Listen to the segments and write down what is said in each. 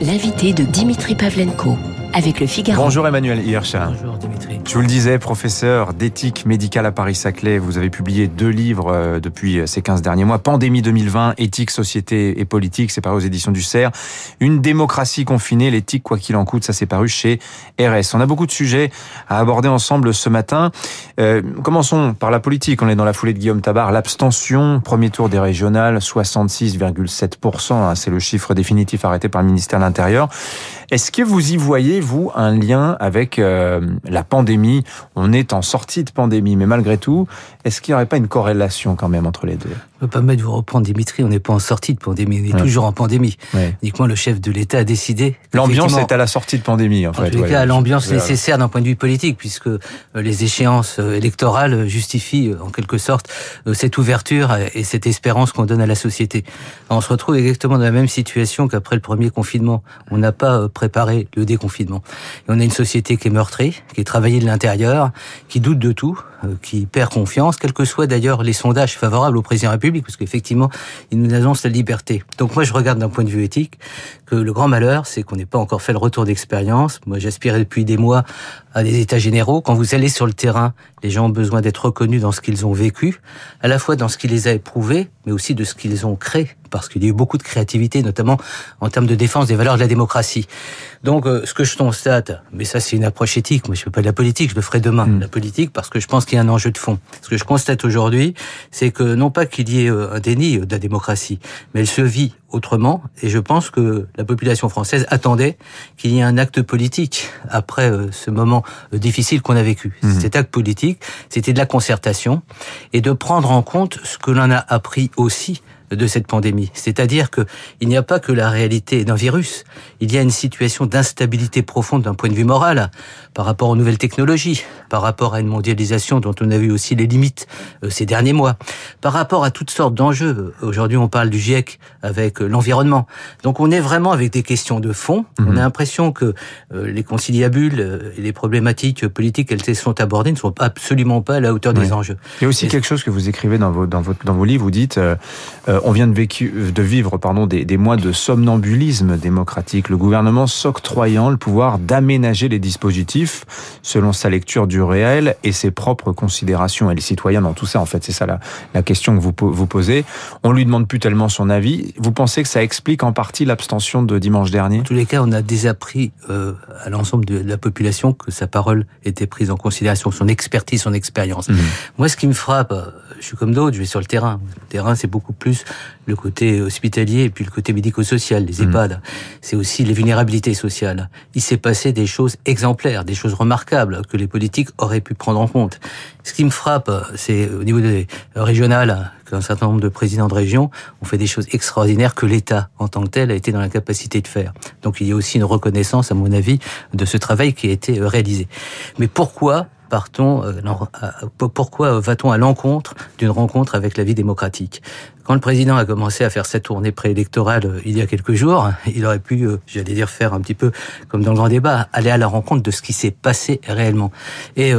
L'invité de Dimitri Pavlenko avec le Figaro. Bonjour Emmanuel Hirsch. Bonjour Dimitri. Je vous le disais, professeur d'éthique médicale à Paris-Saclay, vous avez publié deux livres euh, depuis ces 15 derniers mois. Pandémie 2020, éthique, société et politique, c'est paru aux éditions du CERF. Une démocratie confinée, l'éthique quoi qu'il en coûte, ça c'est paru chez RS. On a beaucoup de sujets à aborder ensemble ce matin. Euh, commençons par la politique. On est dans la foulée de Guillaume Tabar. L'abstention, premier tour des régionales, 66,7%. Hein, c'est le chiffre définitif arrêté par le ministère de l'Intérieur. Est-ce que vous y voyez, vous, un lien avec euh, la pandémie? On est en sortie de pandémie, mais malgré tout, est-ce qu'il n'y aurait pas une corrélation quand même entre les deux? Je ne peux pas mettre vous reprendre, Dimitri, on n'est pas en sortie de pandémie, on est toujours en pandémie. Uniquement le chef de l'État a décidé... L'ambiance est à la sortie de pandémie, en, fait. En tous les cas, l'ambiance nécessaire d'un point de vue politique, puisque euh, les échéances euh, électorales justifient en quelque sorte cette ouverture et cette espérance qu'on donne à la société. On se retrouve exactement dans la même situation qu'après le premier confinement. On n'a pas préparer le déconfinement. Et on a une société qui est meurtrie, qui est travaillée de l'intérieur, qui doute de tout, euh, qui perd confiance, quels que soient d'ailleurs les sondages favorables au président de République, parce qu'effectivement, il nous annonce la liberté. Donc moi, je regarde d'un point de vue éthique que le grand malheur, c'est qu'on n'ait pas encore fait le retour d'expérience. Moi, j'aspirais depuis des mois à des états généraux. Quand vous allez sur le terrain, les gens ont besoin d'être reconnus dans ce qu'ils ont vécu, à la fois dans ce qui les a éprouvés, mais aussi de ce qu'ils ont créé, parce qu'il y a eu beaucoup de créativité, notamment en termes de défense des valeurs de la démocratie. Donc, euh, ce que je constate, mais ça c'est une approche éthique, moi je ne fais pas de la politique, je le ferai demain, mm. la politique, parce que je pense qu'il y a un enjeu de fond. Ce que je constate aujourd'hui, c'est que non pas qu'il y ait euh, un déni de la démocratie, mais elle se vit autrement. Et je pense que la population française attendait qu'il y ait un acte politique après euh, ce moment euh, difficile qu'on a vécu. Mmh. Cet acte politique, c'était de la concertation et de prendre en compte ce que l'on a appris aussi de cette pandémie. C'est-à-dire que il n'y a pas que la réalité d'un virus, il y a une situation d'instabilité profonde d'un point de vue moral par rapport aux nouvelles technologies, par rapport à une mondialisation dont on a vu aussi les limites euh, ces derniers mois, par rapport à toutes sortes d'enjeux. Aujourd'hui, on parle du GIEC avec euh, l'environnement. Donc on est vraiment avec des questions de fond. On mhm. a l'impression que euh, les conciliabules et les problématiques politiques qu'elles sont abordées ne sont absolument pas à la hauteur des enjeux. Il y a aussi quelque chose que vous écrivez dans vos, dans votre, dans vos livres, vous dites on vient de, vécu, de vivre pardon, des, des, mois de somnambulisme démocratique, le gouvernement s'octroyant le pouvoir d'aménager les dispositifs selon sa lecture du réel et ses propres considérations. Et les citoyens dans tout ça, en fait, c'est ça la, la, question que vous vous posez. On lui demande plus tellement son avis. Vous pensez que ça explique en partie l'abstention de dimanche dernier? En tous les cas, on a désappris euh, à l'ensemble de la population que sa parole était prise en considération, son expertise, son expérience. Mmh. Moi, ce qui me frappe, euh, je suis comme d'autres, je vais sur le terrain. Le terrain, c'est beaucoup plus le côté hospitalier et puis le côté médico-social, les mmh. EHPAD. C'est aussi les vulnérabilités sociales. Il s'est passé des choses exemplaires, des choses remarquables que les politiques auraient pu prendre en compte. Ce qui me frappe, c'est au niveau des régionales, qu'un certain nombre de présidents de région ont fait des choses extraordinaires que l'État, en tant que tel, a été dans la capacité de faire. Donc il y a aussi une reconnaissance, à mon avis, de ce travail qui a été réalisé. Mais pourquoi partons, euh, pourquoi va-t-on à l'encontre d'une rencontre avec la vie démocratique? Quand le président a commencé à faire sa tournée préélectorale euh, il y a quelques jours, il aurait pu, euh, j'allais dire, faire un petit peu comme dans le grand débat, aller à la rencontre de ce qui s'est passé réellement. Et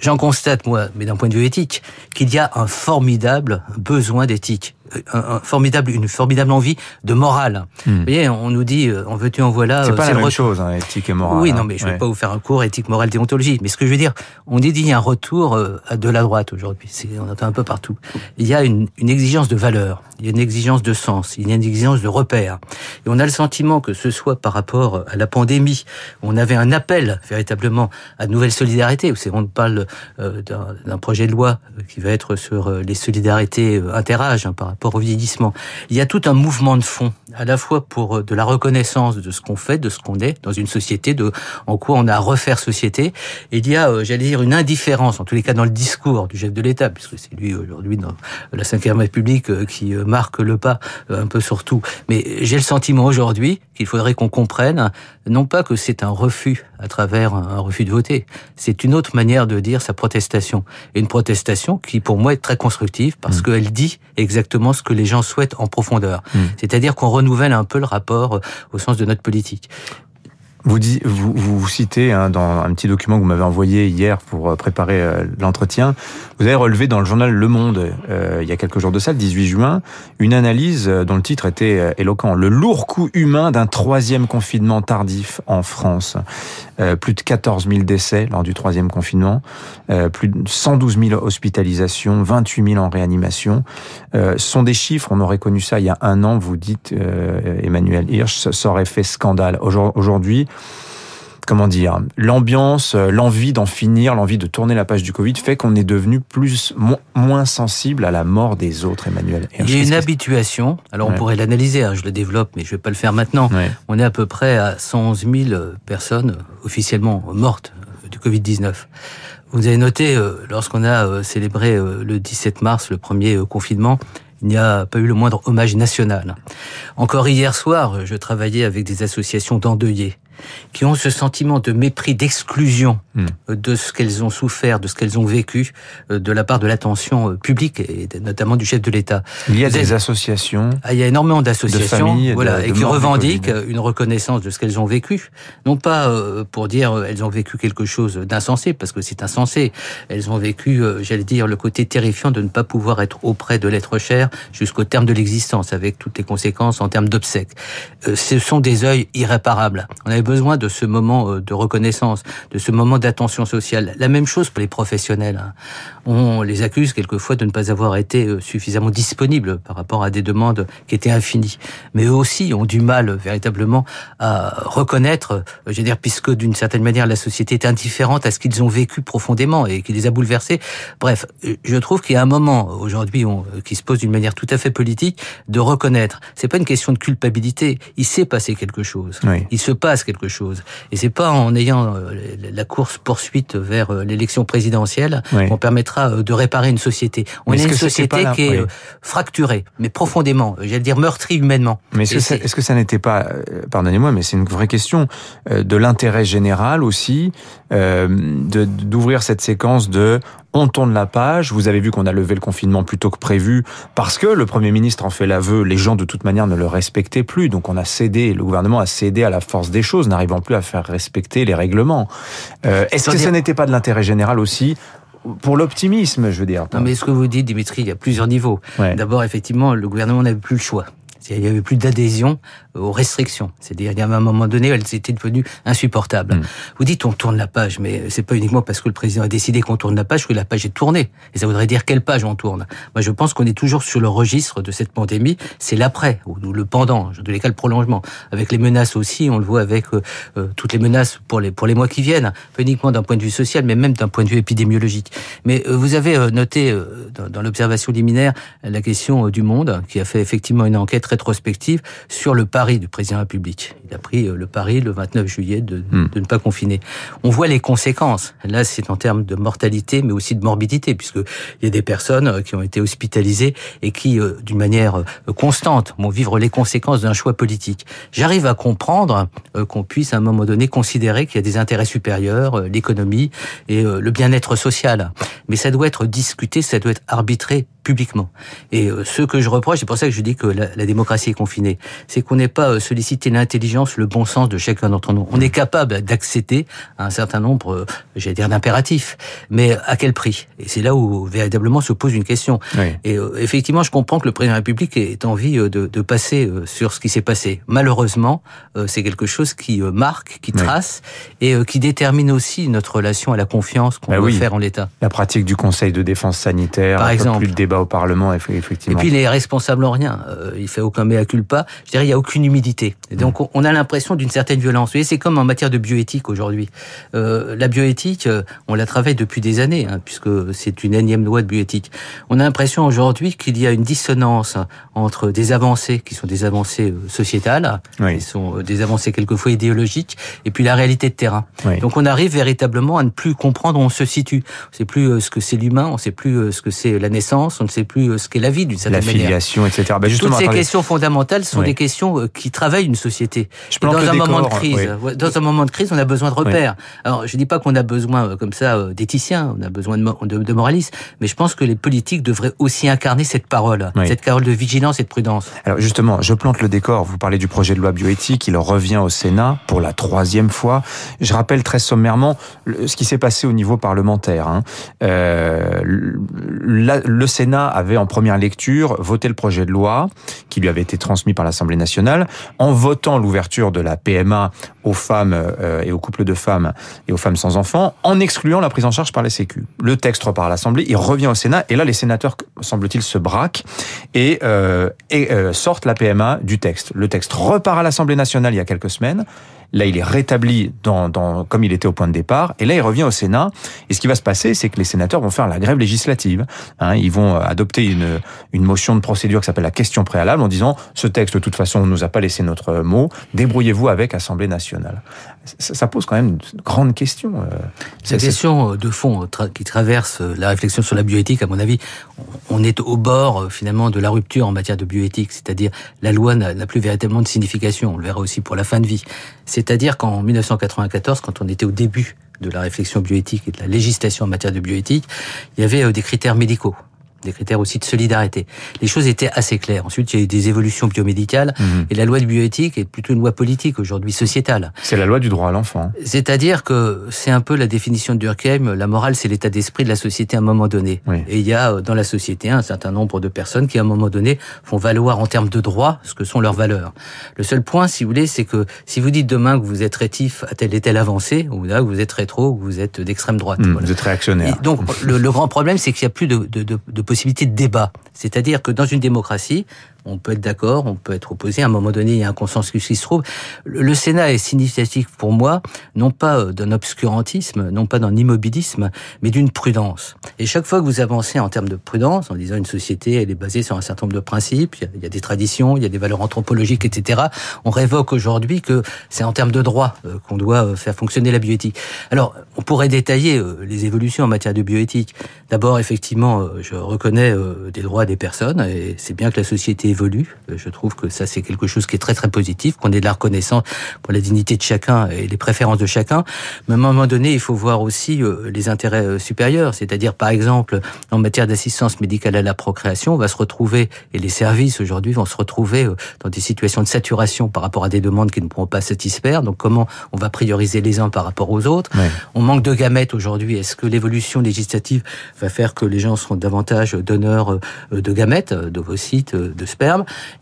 j'en constate, moi, mais d'un point de vue éthique, qu'il y a un formidable besoin d'éthique un, formidable, une formidable envie de morale. Hmm. Vous voyez, on nous dit, on veut-tu, en voilà. C'est pas la même chose, hein, éthique et morale. Oui, non, hein. mais je ne vais pas vous faire un cours éthique, morale, déontologie. Mais ce que je veux dire, on dit qu'il y a un retour euh, de la droite aujourd'hui. On entend un peu partout. Il y a une, une, exigence de valeur, il y a une exigence de sens, il y a une exigence de repère. Et on a le sentiment que ce soit par rapport à la pandémie, on avait un appel véritablement à de nouvelles solidarités. On parle euh, d'un projet de loi qui va être sur euh, les solidarités interâges hein, par rapport au vieillissement. Il y a tout un mouvement de fond, à la fois pour de la reconnaissance de ce qu'on fait, de ce qu'on est dans une société, de en quoi on a à refaire société. Et il y a, j'allais dire, une indifférence, en tous les cas dans le discours du chef de l'État, puisque c'est lui aujourd'hui dans la Ve République euh, qui euh, marque le pas euh, un peu sur tout. Mais j'ai le sentiment aujourd'hui qu'il faudrait qu'on comprenne, non pas que c'est un refus à travers un refus de voter, c'est une autre manière de dire sa protestation. Et une protestation qui, pour moi, est très constructive parce mmh. qu'elle dit exactement ce que les gens souhaitent en profondeur. Mmh. C'est-à-dire qu'on renouvelle un peu le rapport au sens de notre politique. Vous, dit, vous, vous citez hein, dans un petit document que vous m'avez envoyé hier pour euh, préparer euh, l'entretien, vous avez relevé dans le journal Le Monde, euh, il y a quelques jours de ça, le 18 juin, une analyse dont le titre était éloquent. Le lourd coût humain d'un troisième confinement tardif en France. Euh, plus de 14 000 décès lors du troisième confinement, euh, plus de 112 000 hospitalisations, 28 000 en réanimation. Euh, ce sont des chiffres, on aurait connu ça il y a un an, vous dites, Emmanuel Hirsch, ça aurait fait scandale. Aujourd'hui, comment dire, l'ambiance, euh, l'envie d'en finir, l'envie de tourner la page du Covid fait qu'on est devenu plus moins sensible à la mort des autres, Emmanuel. Il y a une habituation. Alors on pourrait l'analyser, hein, je le développe, mais je vais pas le faire maintenant. On est à peu près à 111 000 personnes officiellement mortes euh, du Covid 19. Vous avez noté, euh, lorsqu'on a célébré le 17 mars le premier confinement, il n'y a pas eu le moindre hommage national. Encore hier soir, je travaillais avec des associations d'endeuillés qui ont ce sentiment de mépris, d'exclusion hmm. de ce qu'elles ont souffert, de ce qu'elles ont vécu euh, de la part de l'attention euh, publique et notamment du chef de l'État. Il y a des associations. Ah, il y a énormément d'associations, voilà, et qui revendiquent une reconnaissance de ce qu'elles ont vécu, non pas euh, pour dire elles ont vécu quelque chose d'insensé, parce que c'est insensé. Elles ont vécu, j'allais dire, le côté terrifiant de ne pas pouvoir être auprès de l'être cher jusqu'au terme de l'existence, avec toutes les conséquences en termes d'obsèques. Ce sont des œils irréparables. On avait besoin de ce moment euh, de reconnaissance, de ce moment d'attention sociale. La même chose pour les professionnels. Hein. On les accuse quelquefois de ne pas avoir été euh, suffisamment disponibles par rapport à des demandes qui étaient infinies. Mais eux aussi ont du mal véritablement à reconnaître, euh, je veux dire, puisque d'une certaine manière la société est indifférente à ce qu'ils ont vécu profondément et qui les a bouleversés. Bref, je trouve qu'il y a un moment aujourd'hui qui se pose d'une manière tout à fait politique de reconnaître. C'est pas une question de culpabilité. Il s'est passé quelque chose. Il se passe quelque chose. Et c'est pas en ayant euh, la course poursuite vers euh, l'élection présidentielle qu'on permettra euh, de réparer une société. On est, une société qui est fracturée, mais profondément, j'allais dire meurtrie humainement. Mais est-ce que, ça n'était pas, pardonnez-moi, mais c'est une vraie question de l'intérêt général aussi, d'ouvrir cette séquence de on tourne la page. Vous avez vu qu'on a levé le confinement plus tôt que prévu parce que le Premier ministre en fait l'aveu. Les gens, de toute manière, ne le respectaient plus. Donc on a cédé, le gouvernement a cédé à la force des choses, n'arrivant plus à faire respecter les règlements. Euh, est-ce que ce n'était pas de l'intérêt général aussi pour l'optimisme, je veux dire? Non, mais ce que vous dites, Dimitri, il y a plusieurs niveaux. D'abord, effectivement, le gouvernement n'avait plus le choix. Il n'y avait plus d'adhésion aux restrictions. C'est-à-dire, il y a un moment donné, elles étaient devenues insupportables. Mm. Vous dites, on tourne la page, mais c'est pas uniquement parce que le président a décidé qu'on tourne la page que la page est tournée. Et ça voudrait dire quelle page on tourne. Moi, je pense qu'on est toujours sur le registre de cette pandémie. C'est l'après, ou le pendant, de les le prolongement. Avec les menaces aussi, on le voit avec euh, euh, toutes les menaces pour les, pour les mois qui viennent. Pas uniquement d'un point de vue social, mais même d'un point de vue épidémiologique. Mais euh, vous avez noté dans, dans l'observation liminaire la question du monde, qui a fait effectivement une enquête rétrospective sur le pari du président de la République. Il a pris euh, le pari le 29 juillet de, hmm. de ne pas confiner. On voit les conséquences. Là, c'est en termes de mortalité, mais aussi de morbidité, puisque il y a des personnes euh, qui ont été hospitalisées et qui, euh, d'une manière constante, vont vivre les conséquences d'un choix politique. J'arrive à comprendre qu'on puisse à un moment donné considérer qu'il y a des intérêts supérieurs, l'économie et le bien-être social. Mais ça doit être discuté, ça doit être arbitré publiquement. Et euh, ce que je reproche, c'est pour ça que je dis que la, démocratie est confinée, c'est qu'on n'est pas euh, sollicité l'intelligence, le bon sens de chacun d'entre nous. On est capable d'accéder à un certain nombre, euh, j'allais dire, d'impératifs, mais à quel prix? Et c'est là où véritablement se pose une question. Et effectivement, je comprends que le président de la République ait envie de, de passer sur ce qui s'est passé. Malheureusement, c'est quelque chose qui marque, qui trace et qui détermine aussi notre relation à la confiance qu'on veut faire en l'État. La pratique du Conseil de défense sanitaire, par exemple, plus le débat au Parlement, effectivement. Et puis il est responsable en rien. Euh, il fait aucun mea culpa. Je dirais il y a aucune humidité. Et donc on a l'impression d'une certaine violence. Vous voyez, c'est comme en matière de bioéthique aujourd'hui. Euh, la bioéthique, euh, on la travaille depuis des années, hein, puisque c'est une énième loi de bioéthique. On a l'impression aujourd'hui qu'il y a une dissonance entre des avancées qui sont des avancées sociétales, qui sont des avancées quelquefois idéologiques, et puis la réalité de terrain. Donc on arrive véritablement à ne plus comprendre où on se situe. On ne sait plus ce que c'est l'humain, on ne sait plus ce que c'est la naissance, on ne sait plus ce qu'est la vie d'une certaine manière. La filiation, etc. Bah, justement, Toutes ces questions fondamentales sont des questions qui travaillent une société. dans un moment de crise, dans un moment de crise, on a besoin de repères. Alors, je dis pas qu'on a besoin comme ça d'éthiciens, on a besoin de, de, moralistes, mais je pense que les politiques devraient aussi incarner cette parole, cette parole de vigilance et de prudence. Alors justement, je plante le décor. Vous parlez du projet de loi bioéthique, il revient au Sénat pour la troisième fois. Je rappelle très sommairement ce qui s'est passé au niveau parlementaire. Hein. Euh, le Sénat avait en première lecture voté le projet de loi qui lui avait été transmis par l'Assemblée nationale en votant l'ouverture de la PMA aux femmes euh, et aux couples de femmes et aux femmes sans enfants, en excluant la prise en charge par les Sécu. Le texte repart à l'Assemblée, il revient au Sénat, et là les sénateurs, semble-t-il, se braquent et, euh, euh, sortent la PMA du texte. Le texte repart à l'Assemblée nationale il y a quelques semaines. Là, il est rétabli dans, dans, comme il était au point de départ. Et là, il revient au Sénat. Et ce qui va se passer, c'est que les sénateurs vont faire la grève législative. Hein, ils vont adopter une, une motion de procédure qui s'appelle la question préalable en disant ce texte, de toute façon, ne nous a pas laissé notre mot. Débrouillez-vous avec Assemblée nationale. Ça, ça pose quand même une grande question. Euh, Cette question de fond qui traverse la réflexion sur la bioéthique, à mon avis, on est au bord finalement de la rupture en matière de bioéthique, c'est-à-dire la loi n'a plus véritablement de signification. On le verra aussi pour la fin de vie. C'est-à-dire qu'en 1994, quand on était au début de la réflexion bioéthique et de la législation en matière de bioéthique, il y avait euh, des critères médicaux des critères aussi de solidarité. Les choses étaient assez claires. Ensuite, il y a eu des évolutions biomédicales mhm. et la loi de bioéthique est plutôt une loi politique aujourd'hui, sociétale. C'est la loi du droit à l'enfant. C'est-à-dire que c'est un peu la définition de Durkheim, la morale c'est l'état d'esprit de la société à un moment donné. Et il y a euh, dans la société un certain nombre de personnes qui à un moment donné font valoir en termes de droit ce que sont leurs valeurs. Le seul point, si vous voulez, c'est que si vous dites demain que vous êtes rétif à telle et telle avancée, ou là que vous êtes rétro, ou que vous êtes d'extrême droite. Hmm, vous êtes réactionnaire. donc le, grand problème, c'est qu'il n'y a plus de, de, de, de possibilité de débat. C'est-à-dire que dans une démocratie, on peut être d'accord, on peut être opposé. À un moment donné, il y a un consensus qui se trouve. Le Sénat est significatif pour moi, non pas euh, d'un obscurantisme, non pas d'un immobilisme, mais d'une prudence. Et chaque fois que vous avancez en termes de prudence, en disant une société, elle est basée sur un certain nombre de principes, il y a des traditions, il y a des valeurs anthropologiques, etc. On révoque aujourd'hui que c'est en termes de droit euh, qu'on doit euh, faire fonctionner la bioéthique. Alors, on pourrait détailler les évolutions en matière de bioéthique. D'abord, effectivement, je reconnais des droits des personnes, et c'est bien que la société évolue. Euh, je trouve que ça, c'est quelque chose qui est très très positif, qu'on ait de la reconnaissance pour la dignité de chacun et les préférences de chacun. Mais à un moment donné, il faut voir aussi euh, les intérêts euh, supérieurs. C'est-à-dire, par exemple, en matière d'assistance médicale à la procréation, on va se retrouver, et les services aujourd'hui vont se retrouver dans des situations de saturation par rapport à des demandes qui ne pourront pas satisfaire. Donc, comment on va prioriser les uns par rapport aux autres? On manque de gamètes aujourd'hui. Est-ce que l'évolution législative va faire que les gens seront davantage donneurs de gamètes, d'ovocytes, de sperme?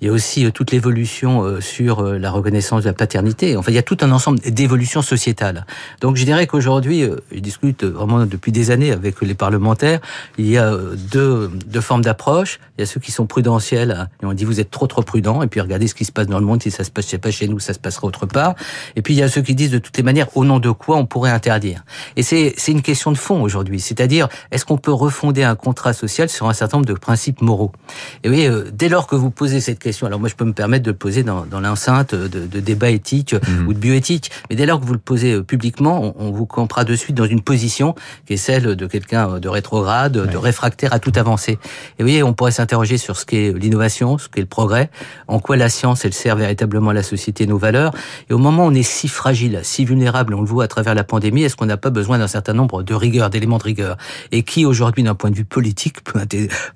Il y a aussi euh, toute l'évolution euh, sur euh, la reconnaissance de la paternité. Enfin, il y a tout un ensemble d'évolutions sociétales. Donc, je dirais qu'aujourd'hui, je discute vraiment depuis des années avec les parlementaires. Il y a deux, deux formes d'approche. Il y a ceux qui sont prudentiels hein, on dit vous êtes trop trop prudent et puis regardez ce qui se passe dans le monde. Si ça se passe pas chez nous, ça se passera autre part. Et puis il y a ceux qui disent de toutes les manières au nom de quoi on pourrait interdire. Et c'est c'est une question de fond aujourd'hui. C'est-à-dire est-ce qu'on peut refonder un contrat social sur un certain nombre de principes moraux? Et oui, dès lors que vous posez cette question, alors moi je peux me permettre de le poser dans, dans l'enceinte de, de débats éthiques mhm. ou de bioéthique, mais dès lors que vous le posez euh, publiquement, on, vous comprend de suite dans une position qui est celle de quelqu'un euh, de rétrograde, de réfractaire à toute avancée. Et vous voyez, on pourrait s'interroger sur ce qu'est l'innovation, ce qu'est le progrès, en quoi la science elle sert véritablement à la société et nos valeurs. Et au moment où on est si fragile, si vulnérable, on le voit à travers la pandémie, est-ce qu'on n'a pas besoin d'un certain nombre de rigueur, d'éléments de rigueur? Et qui aujourd'hui, d'un point de vue politique, peut,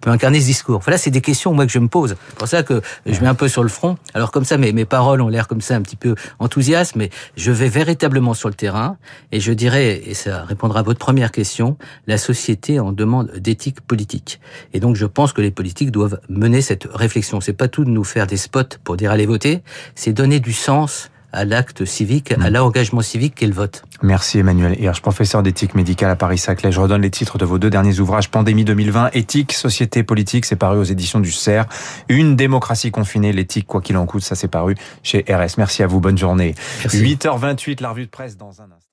peut incarner ce discours? Voilà, c'est des questions moi que je me pose pour ça que je mets un peu sur le front. Alors comme ça, mes, mes paroles ont l'air comme ça un petit peu enthousiastes, mais je vais véritablement sur le terrain et je dirais, et ça répondra à votre première question, la société en demande d'éthique politique. Et donc je pense que les politiques doivent mener cette réflexion. C'est pas tout de nous faire des spots pour dire allez voter, c'est donner du sens à l'acte civique, à mm. l'engagement civique qu'est le vote. Merci Emmanuel Hirsch, professeur d'éthique médicale à Paris-Saclay. Je redonne les titres de vos deux derniers ouvrages. Pandémie 2020, éthique, société politique, c'est paru aux éditions du CERF. Une démocratie confinée, l'éthique, quoi qu'il en coûte, ça c'est paru chez RS. Merci à vous, bonne journée. 8h28, la revue de presse dans un instant.